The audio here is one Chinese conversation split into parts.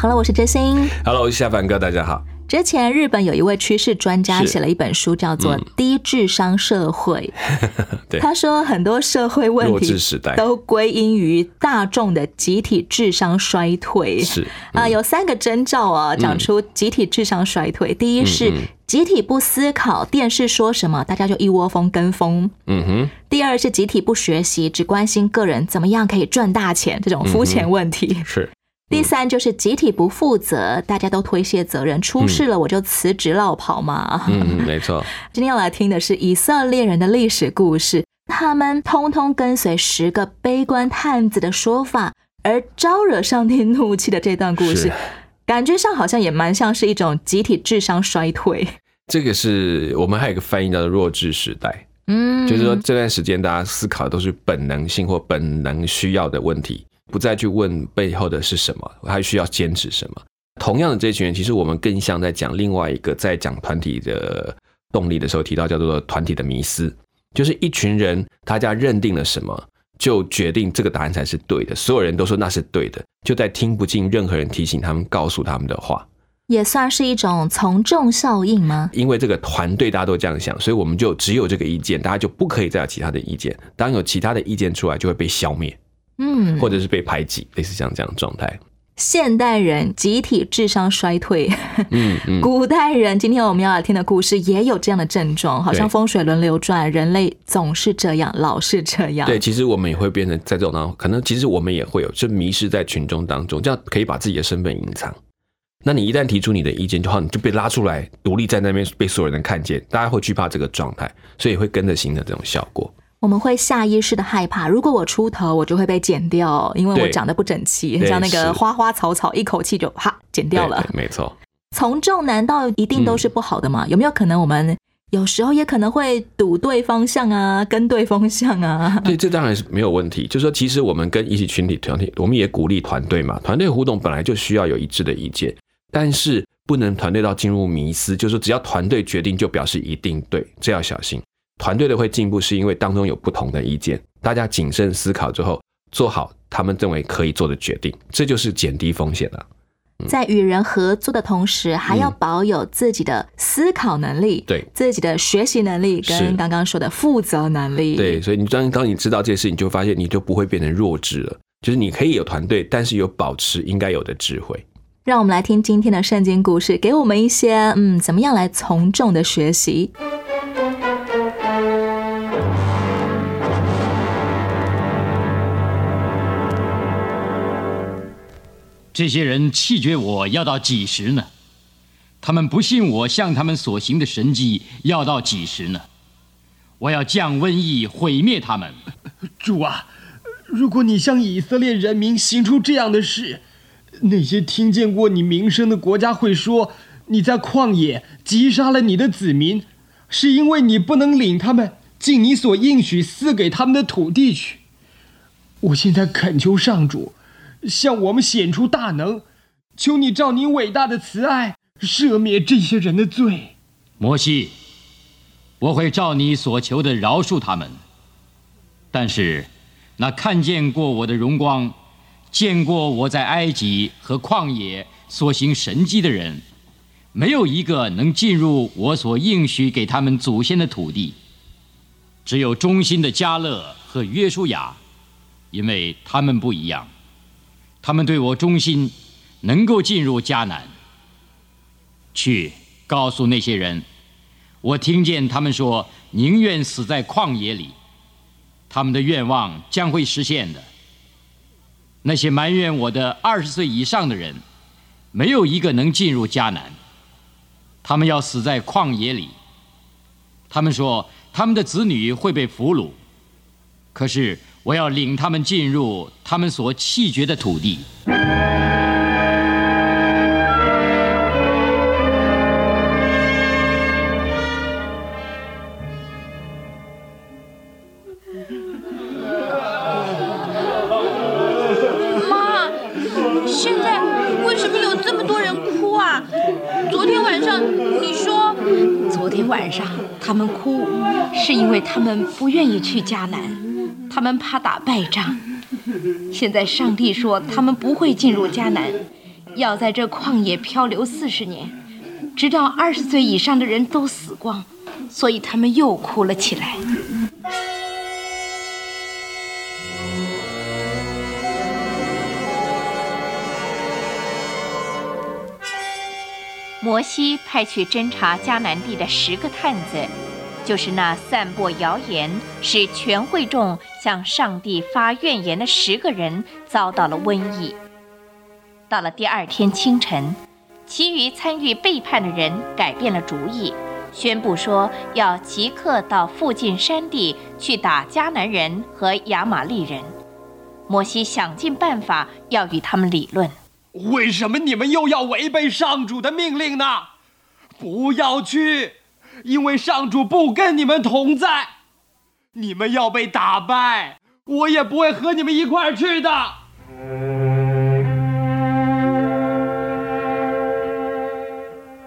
好了，我是真心。Hello，我是夏凡哥，大家好。之前日本有一位趋势专家写了一本书，叫做《嗯低智商社会》。对，他说很多社会问弱题都归因于大众的集体智商衰退。是啊、有三个征兆啊，讲出集体智商衰退。第一是集体不思考，电视说什么，大家就一窝蜂跟风。嗯哼，第二是集体不学习，只关心个人怎么样可以赚大钱，这种肤浅问题。是第三就是集体不负责，大家都推卸责任，出事了我就辞职落跑嘛。嗯嗯，没错，今天要来听的是以色列人的历史故事，他们通通跟随十个悲观探子的说法，而招惹上帝怒气的这段故事，感觉上好像也蛮像是一种集体智商衰退。这个是我们还有一个翻译叫做弱智时代，嗯，就是说这段时间大家思考的都是本能性或本能需要的问题，不再去问背后的是什么，还需要坚持什么。同样的，这群人其实我们更像在讲另外一个，在讲团体的动力的时候提到叫做团体的迷思，就是一群人大家认定了什么，就决定这个答案才是对的，所有人都说那是对的，就在听不进任何人提醒他们、告诉他们的话。也算是一种从众效应吗？因为这个团队大家都这样想，所以我们就只有这个意见，大家就不可以再有其他的意见。当有其他的意见出来，就会被消灭，嗯，或者是被排挤，类似像这样的状态。现代人集体智商衰退，嗯嗯，古代人，今天我们要来听的故事也有这样的症状，好像风水轮流转，人类总是这样，老是这样。对，其实我们也会变成在这种当中，可能其实我们也会有，就迷失在群众当中，这样可以把自己的身份隐藏。那你一旦提出你的意见，就好，你就被拉出来，独立在那边被所有人看见，大家会惧怕这个状态，所以会跟着形成这种效果。我们会下意识的害怕，如果我出头，我就会被剪掉，因为我对长得不整齐，像那个花花草草，一口气就哈剪掉了。没错。从众难道一定都是不好的吗？有没有可能我们有时候也可能会赌对方向啊，跟对方向啊？对，这当然是没有问题。就是说，其实我们跟一起群体团体，我们也鼓励团队嘛。团队互动本来就需要有一致的意见，但是不能团队到进入迷思，就是说只要团队决定就表示一定对，这要小心。团队的会进步，是因为当中有不同的意见，大家谨慎思考之后，做好他们认为可以做的决定，这就是减低风险了。在与人合作的同时，还要保有自己的思考能力，对自己的学习能力，跟刚刚说的负责能力。对，所以你当当你知道这些事情，你就发现你就不会变成弱智了。就是你可以有团队，但是有保持应该有的智慧。让我们来听今天的圣经故事，给我们一些嗯，怎么样来从众的学习。这些人气绝我要到几时呢？他们不信我向他们所行的神迹要到几时呢？我要降瘟疫毁灭他们。主啊，如果你向以色列人民行出这样的事，那些听见过你名声的国家会说你在旷野击杀了你的子民，是因为你不能领他们进你所应许赐给他们的土地去。我现在恳求上主，向我们显出大能，求你照你伟大的慈爱赦免这些人的罪。摩西，我会照你所求的饶恕他们。但是，那看见过我的荣光，见过我在埃及和旷野所行神迹的人，没有一个能进入我所应许给他们祖先的土地。只有忠心的加勒和约书亚，因为他们不一样，他们对我忠心，能够进入迦南。去告诉那些人，我听见他们说宁愿死在旷野里，他们的愿望将会实现的。那些埋怨我的二十岁以上的人，没有一个能进入迦南，他们要死在旷野里。他们说他们的子女会被俘虏，可是我要领他们进入他们所弃绝的土地。妈，现在为什么有这么多人哭啊？昨天晚上你说，昨天晚上他们哭，是因为他们不愿意去迦南。们怕打败仗。现在上帝说他们不会进入迦南，要在这旷野漂流四十年，直到二十岁以上的人都死光，所以他们又哭了起来。摩西派去侦察迦南地的十个探子，就是那散播谣言使全会众向上帝发怨言的十个人，遭到了瘟疫。到了第二天清晨，其余参与背叛的人改变了主意，宣布说要即刻到附近山地去打迦南人和亚玛利人。摩西想尽办法要与他们理论。为什么你们又要违背上主的命令呢？不要去，因为上主不跟你们同在。你们要被打败，我也不会和你们一块儿去的。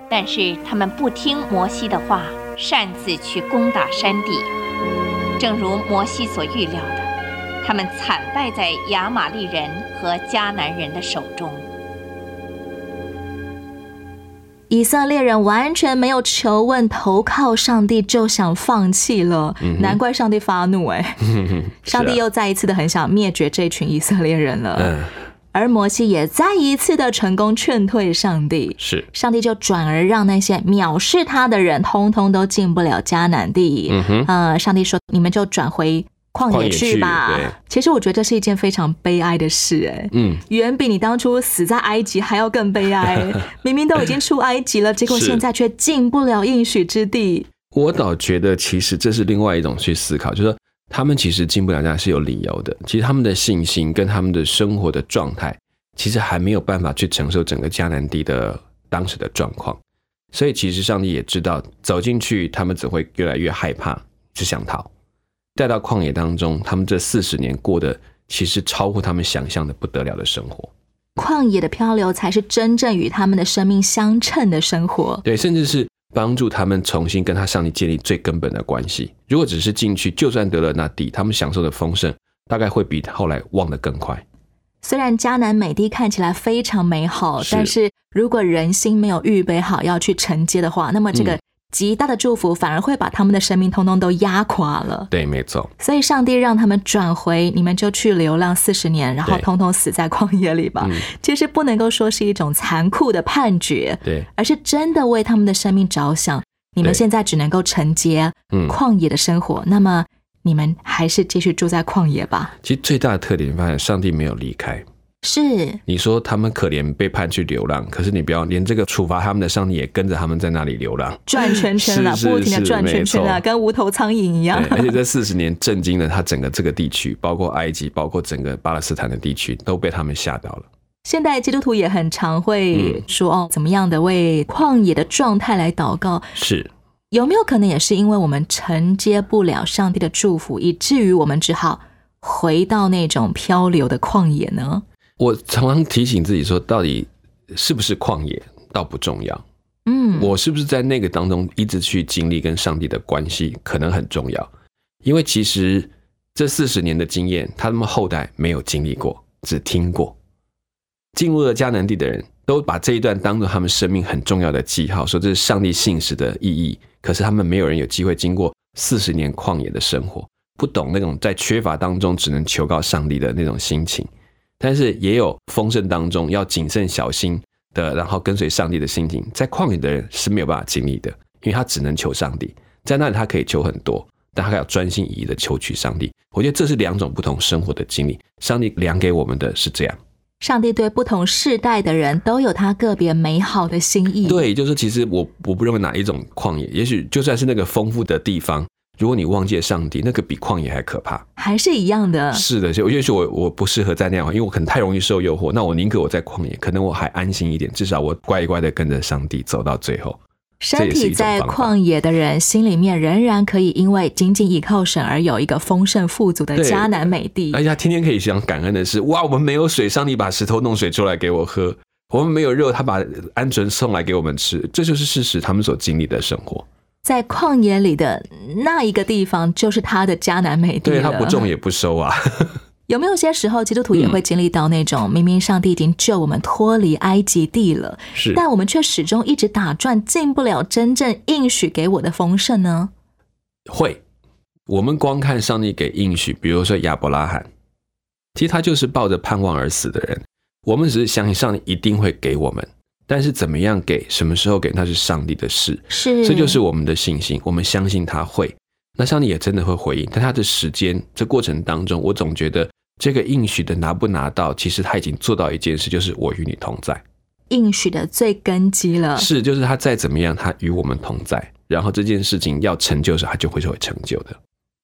但是他们不听摩西的话，擅自去攻打山地。正如摩西所预料的，他们惨败在亚玛利人和迦南人的手中。以色列人完全没有求问投靠上帝，就想放弃了，难怪上帝发怒哎！上帝又再一次的很想灭绝这群以色列人了。而摩西也再一次的成功劝退上帝，是上帝就转而让那些藐视他的人，通通都进不了迦南地。嗯哼，呃，上帝说：“你们就转回。”旷野去吧。其实我觉得这是一件非常悲哀的事，哎，嗯，远比你当初死在埃及还要更悲哀。明明都已经出埃及了，结果现在却进不了应许之地。我倒觉得，其实这是另外一种去思考，就是说他们其实进不了家是有理由的。其实他们的信心跟他们的生活的状态，其实还没有办法去承受整个迦南地的当时的状况。所以其实上帝也知道，走进去他们只会越来越害怕，只想逃。带到旷野当中，他们这四十年过的其实超乎他们想象的不得了的生活。旷野的漂流才是真正与他们的生命相称的生活。对，甚至是帮助他们重新跟他上帝建立最根本的关系。如果只是进去，就算得了那地，他们享受的丰盛大概会比后来忘得更快。虽然迦南美地看起来非常美好，但是如果人心没有预备好要去承接的话，那么这个。极大的祝福反而会把他们的生命通通都压垮了。对，没错。所以上帝让他们转回，你们就去流浪四十年，然后通通死在旷野里吧。其实不能够说是一种残酷的判决，对，而是真的为他们的生命着想。你们现在只能够承接旷野的生活，那么你们还是继续住在旷野吧。其实最大的特点，发现上帝没有离开。是你说他们可怜被判去流浪，可是你不要连这个处罚他们的上帝也跟着他们在那里流浪，转圈圈了，不停的转圈圈了，跟无头苍蝇一样。而且这四十年震惊了他整个这个地区，包括埃及，包括整个巴勒斯坦的地区，都被他们吓到了。现代基督徒也很常会说哦，怎么样的为旷野的状态来祷告？是有没有可能也是因为我们承接不了上帝的祝福，以至于我们只好回到那种漂流的旷野呢？我常常提醒自己说，到底是不是旷野倒不重要。嗯，我是不是在那个当中一直去经历跟上帝的关系，可能很重要。因为其实这四十年的经验，他们后代没有经历过，只听过。进入了迦南地的人都把这一段当做他们生命很重要的记号，说这是上帝信使的意义。可是他们没有人有机会经过四十年旷野的生活，不懂那种在缺乏当中只能求告上帝的那种心情。但是也有丰盛当中要谨慎小心的，然后跟随上帝的心情，在旷野的人是没有办法经历的，因为他只能求上帝，在那里他可以求很多，但他要专心一意的求取上帝。我觉得这是两种不同生活的经历，上帝量给我们的是这样。上帝对不同世代的人都有他个别美好的心意。对，就是其实我我不认为哪一种旷野，也许就算是那个丰富的地方。如果你忘记了上帝，那个比旷野还可怕，还是一样的。是的，就也许我我不适合在那样，因为我可能太容易受诱惑。那我宁可我在旷野，可能我还安心一点，至少我乖乖的跟着上帝走到最后。身体在旷野的人，心里面仍然可以因为仅仅依靠神而有一个丰盛富足的迦南美地。而且他天天可以想感恩的是：哇，我们没有水，上帝把石头弄水出来给我喝；我们没有肉，他把鹌鹑送来给我们吃。这就是事实，他们所经历的生活。在旷野里的那一个地方，就是他的迦南美地对他不种也不收啊。有没有些时候，基督徒也会经历到那种明明上帝已经救我们脱离埃及地了，是，但我们却始终一直打转，进不了真正应许给我的丰盛呢？会，我们光看上帝给应许，比如说亚伯拉罕，其实他就是抱着盼望而死的人。我们只是相信上帝一定会给我们，但是怎么样给，什么时候给，那是上帝的事。是，这就是我们的信心，我们相信他会。那上帝也真的会回应，但他的时间这过程当中，我总觉得这个应许的拿不拿到，其实他已经做到一件事，就是我与你同在。应许的最根基了，是，就是他再怎么样，他与我们同在，然后这件事情要成就时，他就会会成就的。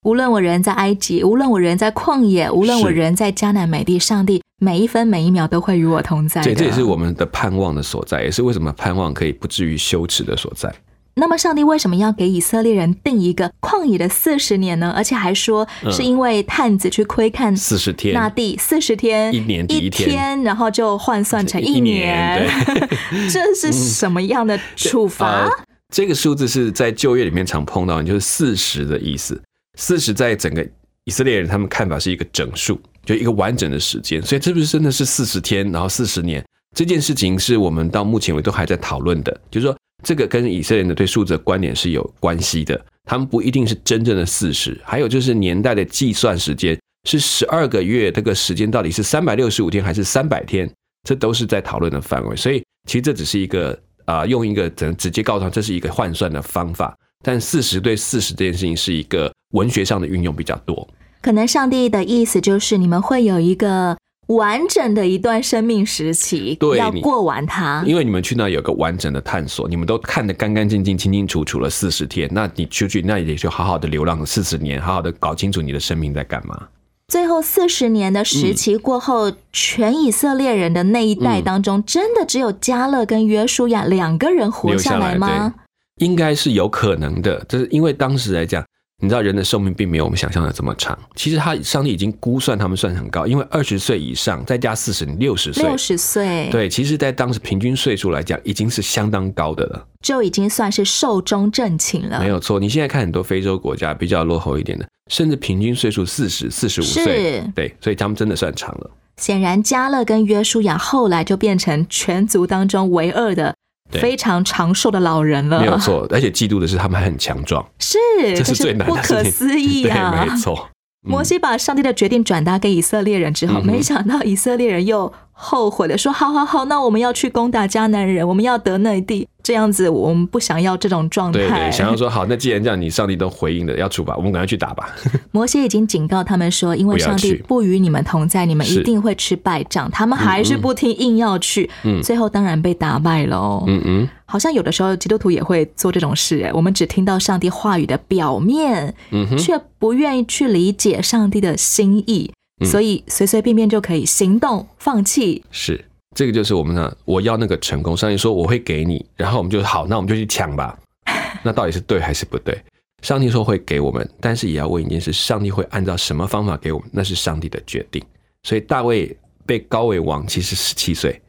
无论我人在埃及，无论我人在旷野，无论我人在迦南美地，上帝每一分每一秒都会与我同在。对，这也是我们的盼望的所在，也是为什么盼望可以不至于羞耻的所在。那么，上帝为什么要给以色列人定一个旷野的四十年呢？而且还说是因为探子去窥看四十天那地四十天一年一天，然后就换算成一年，这是什么样的处罚？这个数字是在旧约里面常碰到，就是四十的意思。四十在整个以色列人他们看法是一个整数，就一个完整的时间。所以，这不是真的是四十天，然后四十年这件事情，是我们到目前为止都还在讨论的，就是说。这个跟以色列人的对数字的观点是有关系的，他们不一定是真正的四十，还有就是年代的计算时间是十二个月，这个时间到底是三百六十五天还是三百天，这都是在讨论的范围。所以其实这只是一个啊，用一个怎直接告诉他这是一个换算的方法，但四十对四十这件事情是一个文学上的运用比较多。可能上帝的意思就是你们会有一个。完整的一段生命时期，要过完它。因为你们去那有个完整的探索，你们都看得干干净净、清清楚楚了四十天。那你出去，那也就好好的流浪四十年，好好的搞清楚你的生命在干嘛。最后四十年的时期过后，全以色列人的那一代当中，真的只有加勒跟约书亚两个人活下来吗？应该是有可能的，就是因为当时来讲。你知道人的寿命并没有我们想象的这么长。其实他上帝已经估算他们算很高，因为二十岁以上再加四十，六十岁。六十岁。对，其实，在当时平均岁数来讲，已经是相当高的了。就已经算是寿终正寝了。没有错，你现在看很多非洲国家比较落后一点的，甚至平均岁数四十四十五岁。对，所以他们真的算长了。显然，加勒跟约书亚后来就变成全族当中唯二的。非常长寿的老人了，没有错，而且嫉妒的是他们还很强壮，是，这是最难的，不可思议啊！没错，摩西把上帝的决定转达给以色列人之后，没想到以色列人又后悔的说：“好好好，那我们要去攻打迦南人，我们要得内地。”这样子，我们不想要这种状态。对对，想要说好，那既然这样，你上帝都回应了，要出吧，我们赶快去打吧。摩西已经警告他们说，因为上帝不与你们同在，你们一定会吃败仗。他们还是不听，硬要去，最后当然被打败了哦。嗯嗯，好像有的时候基督徒也会做这种事，哎，我们只听到上帝话语的表面，嗯却不愿意去理解上帝的心意，所以随随便便就可以行动放弃。是。这个就是我们呢，我要那个成功。上帝说我会给你，然后我们就好，那我们就去抢吧。那到底是对还是不对？上帝说会给我们，但是也要问一件事：上帝会按照什么方法给我们？那是上帝的决定。所以大卫被高为王，其实十七岁，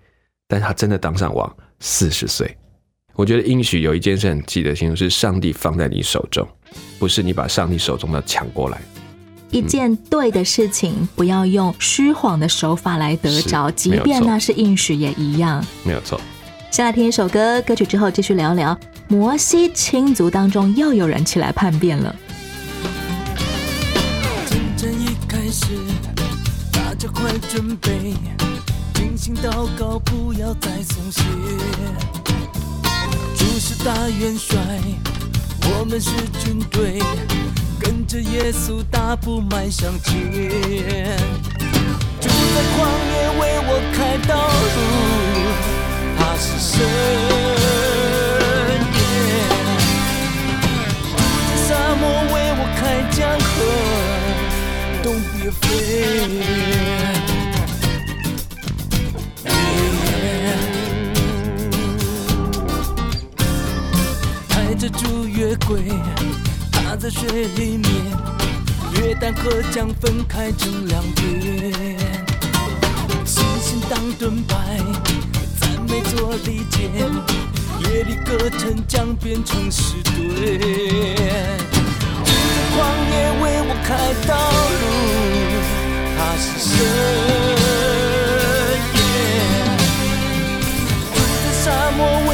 但他真的当上王四十岁。我觉得应许有一件事很记得清楚，是上帝放在你手中，不是你把上帝手中的抢过来。一件对的事情，不要用虚谎的手法来得着，即便那是应许也一样。没有错。先来听一首歌，歌曲之后继续聊聊摩西亲族当中又有人起来叛变了。真正一开始，大家快准备，精心祷告，不要再松懈。主是大元帅，我们是军队。跟着耶稣大步迈向前，就在旷野为我开道路，他是神，在沙漠为我开江河，Don't be afraid，抬着主月桂。踏在水里面，约旦河将分开成两边。星星当盾牌，赞美做利剑，夜里歌城将变成石堆。住在旷野为我开道路，他是神。住在沙漠为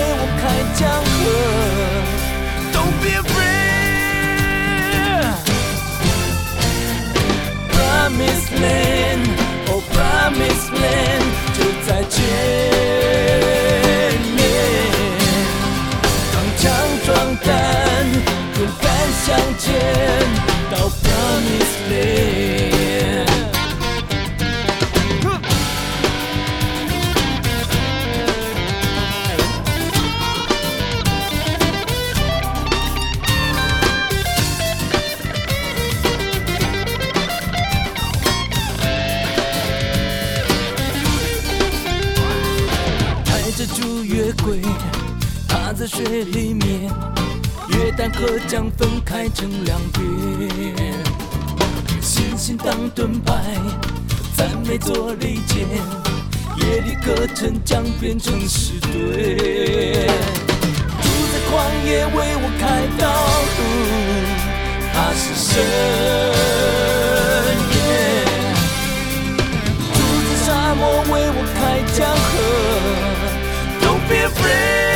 Promised land, oh promised land，就再见面。扛枪壮胆，勇敢向前，到 Promised land。成两边。星星当盾牌，赞美做利剑，夜里歌城将变成石堆。住在旷野为我开道路，他是神。住在沙漠为我开江河，Don't be afraid。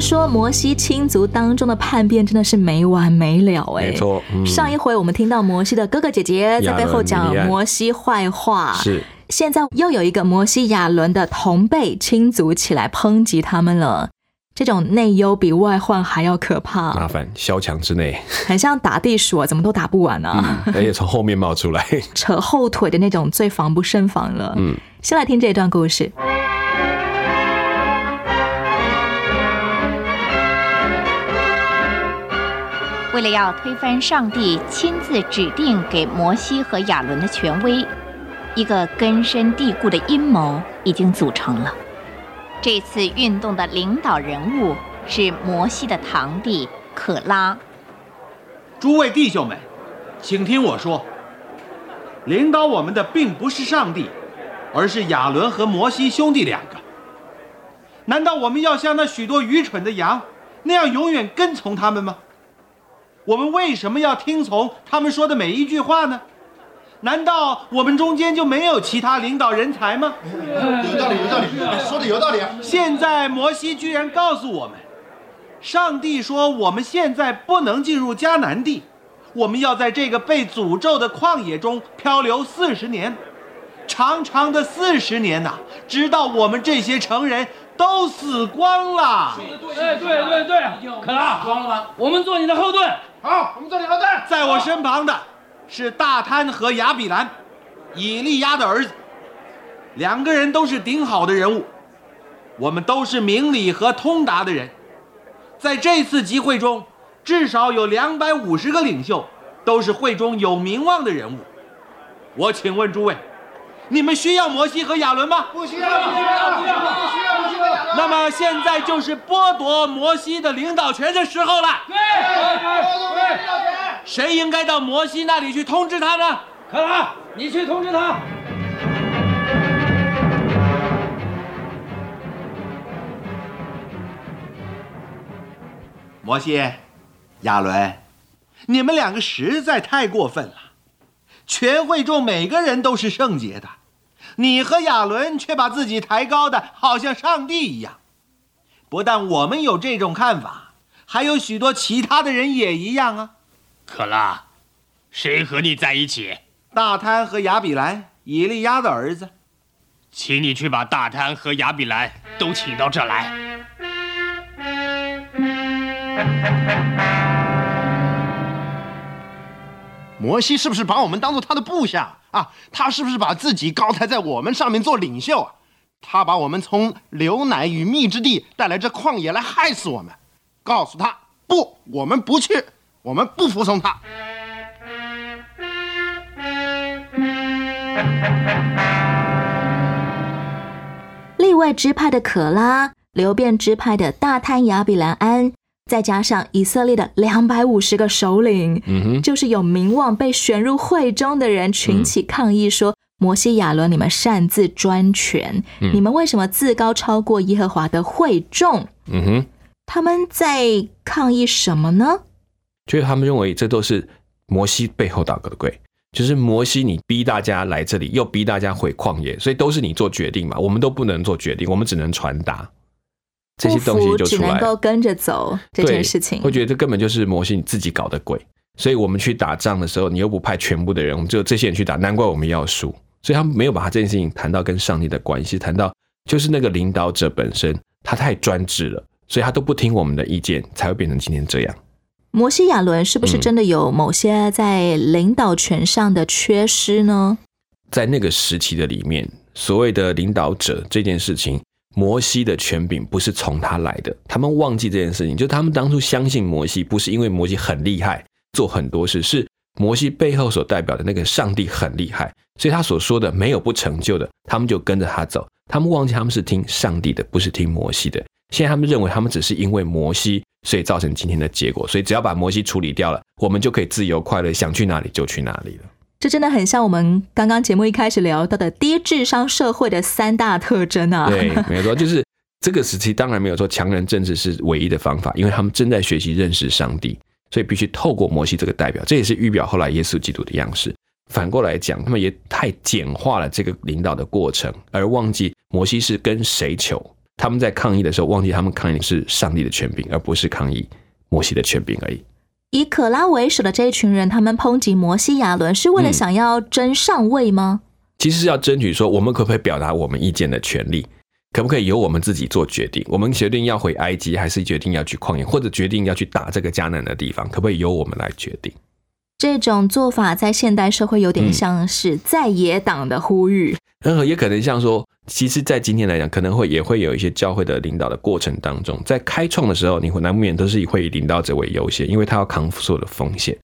说摩西亲族当中的叛变真的是没完没了哎、没错嗯上一回我们听到摩西的哥哥姐姐在背后讲摩西坏话，是现在又有一个摩西亚伦的同辈亲族起来抨击他们了。这种内忧比外患还要可怕，麻烦萧墙之内，很像打地鼠啊，怎么都打不完啊！而且从后面冒出来。扯后腿的那种，最防不胜防了。嗯，先来听这段故事。为了要推翻上帝亲自指定给摩西和亚伦的权威，一个根深蒂固的阴谋已经组成了。这次运动的领导人物是摩西的堂弟可拉。诸位弟兄们，请听我说，领导我们的并不是上帝，而是亚伦和摩西兄弟两个。难道我们要像那许多愚蠢的羊那样永远跟从他们吗？我们为什么要听从他们说的每一句话呢？难道我们中间就没有其他领导人才吗？有道理，有道理，说的有道理啊。现在摩西居然告诉我们，上帝说我们现在不能进入迦南地，我们要在这个被诅咒的旷野中漂流四十年，长长的四十年呐、直到我们这些成人都死光了。对对对对，可拉，光了吗？我们做你的后盾。好，我们这里好的。在我身旁的是大贪和亚比兰，以利亚的儿子，两个人都是顶好的人物，我们都是明理和通达的人。在这次集会中，至少有两百五十个领袖，都是会中有名望的人物。我请问诸位，你们需要摩西和亚伦吗？不需要，不需要，不需要，不需要，不需要。那么现在就是剥夺摩西的领导权的时候了。对对对，谁应该到摩西那里去通知他呢？可拉，你去通知他。摩西、亚伦，你们两个实在太过分了。全会众每个人都是圣洁的，你和亚伦却把自己抬高的好像上帝一样。不但我们有这种看法，还有许多其他的人也一样啊。可拉，谁和你在一起？大贪和亚比兰，以利亚的儿子。请你去把大贪和亚比兰都请到这来。摩西是不是把我们当做他的部下啊？他是不是把自己高抬在我们上面做领袖啊？他把我们从牛奶与蜜之地带来这旷野来害死我们。告诉他不，我们不去，我们不服从他。例外支派的可拉，流变支派的大贪亚比兰安，再加上以色列的两百五十个首领，嗯哼，就是有名望被选入会中的人群起抗议说：“摩西亚伦，你们擅自专权，嗯。你们为什么自高超过耶和华的会众？”嗯哼，他们在抗议什么呢？就是他们认为这都是摩西背后捣的鬼，就是摩西你逼大家来这里，又逼大家回旷野，所以都是你做决定嘛，我们都不能做决定，我们只能传达这些东西不服只能就出来了。够跟着走这件事情会。觉得这根本就是摩西你自己搞的鬼。所以我们去打仗的时候，你又不派全部的人，我们只有这些人去打，难怪我们要输。所以他们没有把这件事情谈到跟上帝的关系，谈到就是那个领导者本身他太专制了，所以他都不听我们的意见，才会变成今天这样。摩西亚伦是不是嗯真的有某些在领导权上的缺失呢？在那个时期的里面，所谓的领导者这件事情，摩西的权柄不是从他来的。他们忘记这件事情，就他们当初相信摩西，不是因为摩西很厉害，做很多事，是摩西背后所代表的那个上帝很厉害，所以他所说的没有不成就的，他们就跟着他走。他们忘记他们是听上帝的，不是听摩西的。现在他们认为他们只是因为摩西，所以造成今天的结果。所以只要把摩西处理掉了，我们就可以自由快乐，想去哪里就去哪里了。这真的很像我们刚刚节目一开始聊到的低智商社会的三大特征啊！对，没错，就是这个时期当然没有说强人政治是唯一的方法，因为他们正在学习认识上帝，所以必须透过摩西这个代表，这也是预表后来耶稣基督的样式。反过来讲，他们也太简化了这个领导的过程，而忘记摩西是跟谁求。他们在抗议的时候，忘记他们抗议的是上帝的权柄，而不是抗议摩西的权柄而已。以可拉为首的这一群人，他们抨击摩西亚伦，是为了嗯想要争上位吗？其实是要争取说，我们可不可以表达我们意见的权利？可不可以由我们自己做决定？我们决定要回埃及，还是决定要去旷野，或者决定要去打这个迦南的地方？可不可以由我们来决定？这种做法在现代社会有点嗯像是在野党的呼吁。嗯，也可能像说，其实，在今天来讲，可能会也会有一些教会的领导的过程当中，在开创的时候，你会难免都是会以领导者为优先，因为他要扛所有的风险。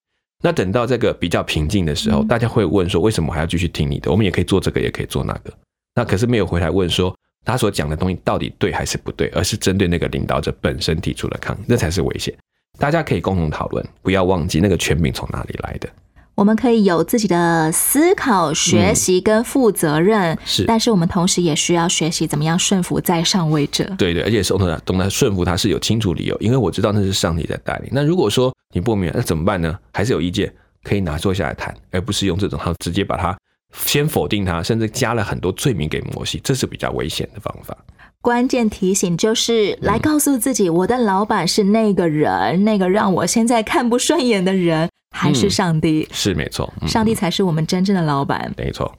那等到这个比较平静的时候，大家会问说，为什么还要继续听你的？我们也可以做这个，也可以做那个。那可是没有回来问说，他所讲的东西到底对还是不对，而是针对那个领导者本身提出了抗议，这才是危险。大家可以共同讨论，不要忘记那个权柄从哪里来的。我们可以有自己的思考、学习跟负责任，嗯是但是我们同时也需要学习怎么样顺服在上位者。对对，而且是懂得懂得顺服他是有清楚理由，因为我知道那是上帝在带领。那如果说你不明白，那怎么办呢？还是有意见可以拿坐下来谈，而不是用这种他直接把他先否定他，甚至加了很多罪名给摩西，这是比较危险的方法。关键提醒就是来告诉自己，我的老板是那个人，那个让我现在看不顺眼的人，还是上帝？是没错，嗯上帝才是我们真正的老板。没错。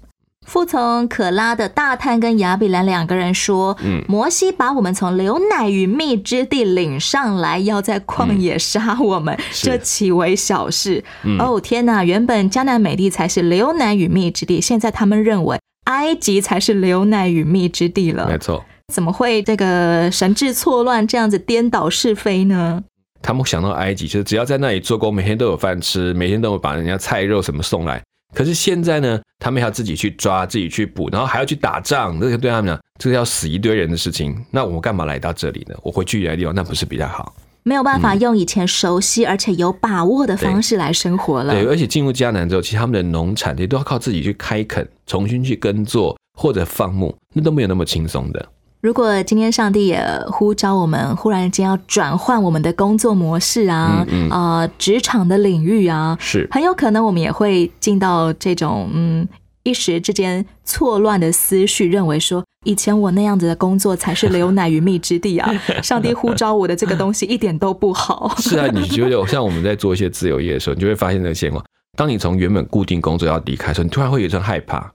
服从可拉的大探跟亚比兰两个人说：“嗯摩西把我们从流奶与蜜之地领上来，要在旷野杀我们，是这岂为小事？嗯哦天哪！原本迦南美地才是流奶与蜜之地，现在他们认为埃及才是流奶与蜜之地了。没错，怎么会这个神志错乱，这样子颠倒是非呢？他们想到埃及，就是只要在那里做工，每天都有饭吃，每天都有把人家菜肉什么送来。可是现在呢，他们还要自己去抓，自己去捕，然后还要去打仗，这个对他们讲，这个要死一堆人的事情。那我干嘛来到这里呢？我回去原来地方，那不是比较好？没有办法用以前熟悉而且有把握的方式来生活了。对，而且进入迦南之后，其实他们的农产也都要靠自己去开垦，重新去耕作或者放牧，那都没有那么轻松的。如果今天上帝也呼召我们，忽然间要转换我们的工作模式啊，嗯嗯呃，职场的领域啊，是很有可能我们也会进到这种嗯一时之间错乱的思绪，认为说以前我那样子的工作才是流奶与蜜之地啊！上帝呼召我的这个东西一点都不好。是啊，你觉得像我们在做一些自由业的时候，你就会发现这个现况。当你从原本固定工作要离开的时候，你突然会有一种害怕，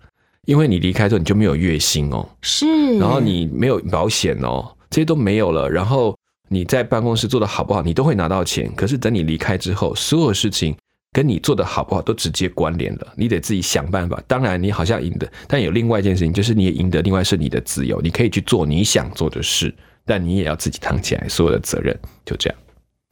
因为你离开之后你就没有月薪哦，是，然后你没有保险哦，这些都没有了，然后你在办公室做的好不好，你都会拿到钱，可是等你离开之后，所有事情。跟你做的好不好都直接关联了，你得自己想办法。当然，你好像赢得，但有另外一件事情，就是你也赢得。另外是你的自由，你可以去做你想做的事，但你也要自己扛起来所有的责任。就这样，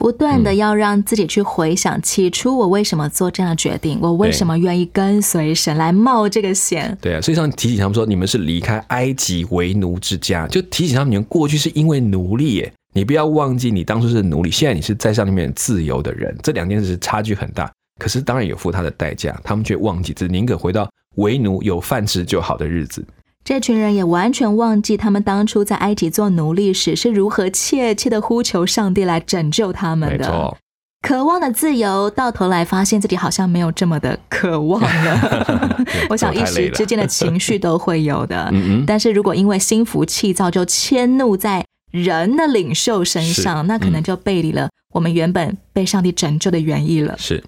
不断的要让自己去回想起初我为什么做这样的决定，我为什么愿意跟随神来冒这个险。对啊，所以上提醒他们说，你们是离开埃及为奴之家，就提醒他们，你们过去是因为奴隶耶，你不要忘记你当初是奴隶，现在你是在上面自由的人，这两件事差距很大。可是当然有付他的代价，他们却忘记，只宁可回到为奴有饭吃就好的日子。这群人也完全忘记，他们当初在埃及做奴隶时是如何切切的呼求上帝来拯救他们的。渴望的自由，到头来发现自己好像没有这么的渴望了。我想一时之间的情绪都会有的。但是如果因为心浮气躁就迁怒在人的领袖身上，那可能就背离了我们原本被上帝拯救的原意了。是。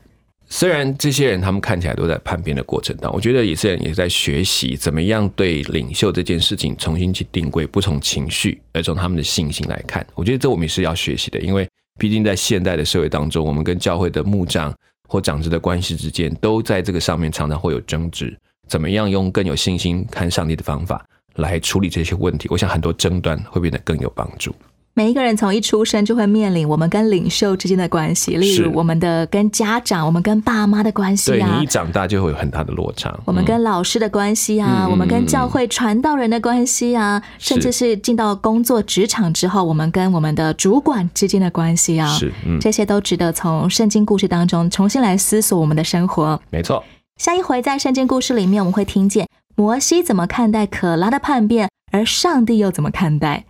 虽然这些人他们看起来都在叛变的过程当中，我觉得以色列人也在学习怎么样对领袖这件事情重新去定规，不从情绪，而从他们的信心来看。我觉得这我们是要学习的，因为毕竟在现代的社会当中，我们跟教会的牧长或长子的关系之间，都在这个上面常常会有争执。怎么样用更有信心看上帝的方法来处理这些问题？我想很多争端会变得更有帮助。每一个人从一出生就会面临我们跟领袖之间的关系，例如我们的跟家长、我们跟爸妈的关系啊。对你一长大就会有很大的落差。我们跟老师的关系啊，我们跟教会传道人的关系啊，甚至是进到工作职场之后，我们跟我们的主管之间的关系啊，是，这些都值得从圣经故事当中重新来思索我们的生活。没错。下一回在圣经故事里面，我们会听见摩西怎么看待可拉的叛变，而上帝又怎么看待。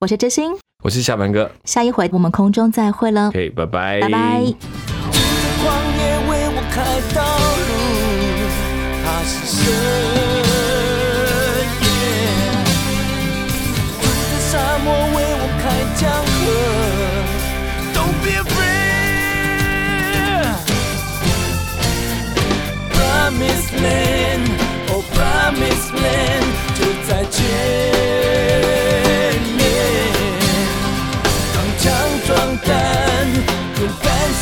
我是知心，我是下班哥，下一回我们空中再会了。OK，拜拜，拜拜。就在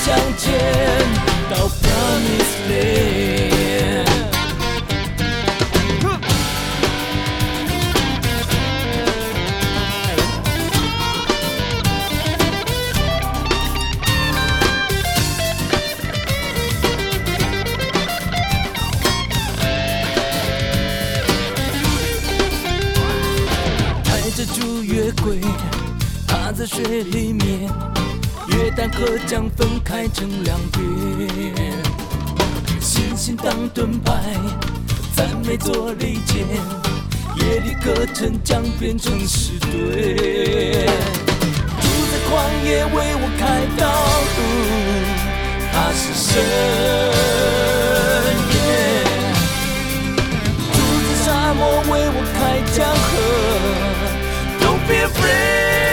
相见到 promised land。带着祝月桂，趴在水里。面，约旦河将分开成两边。星星当盾牌，赞美做利剑，夜里歌声将变成诗堆。主在旷野为我开道路，他是神。住在沙漠为我开江河，Don't be afraid。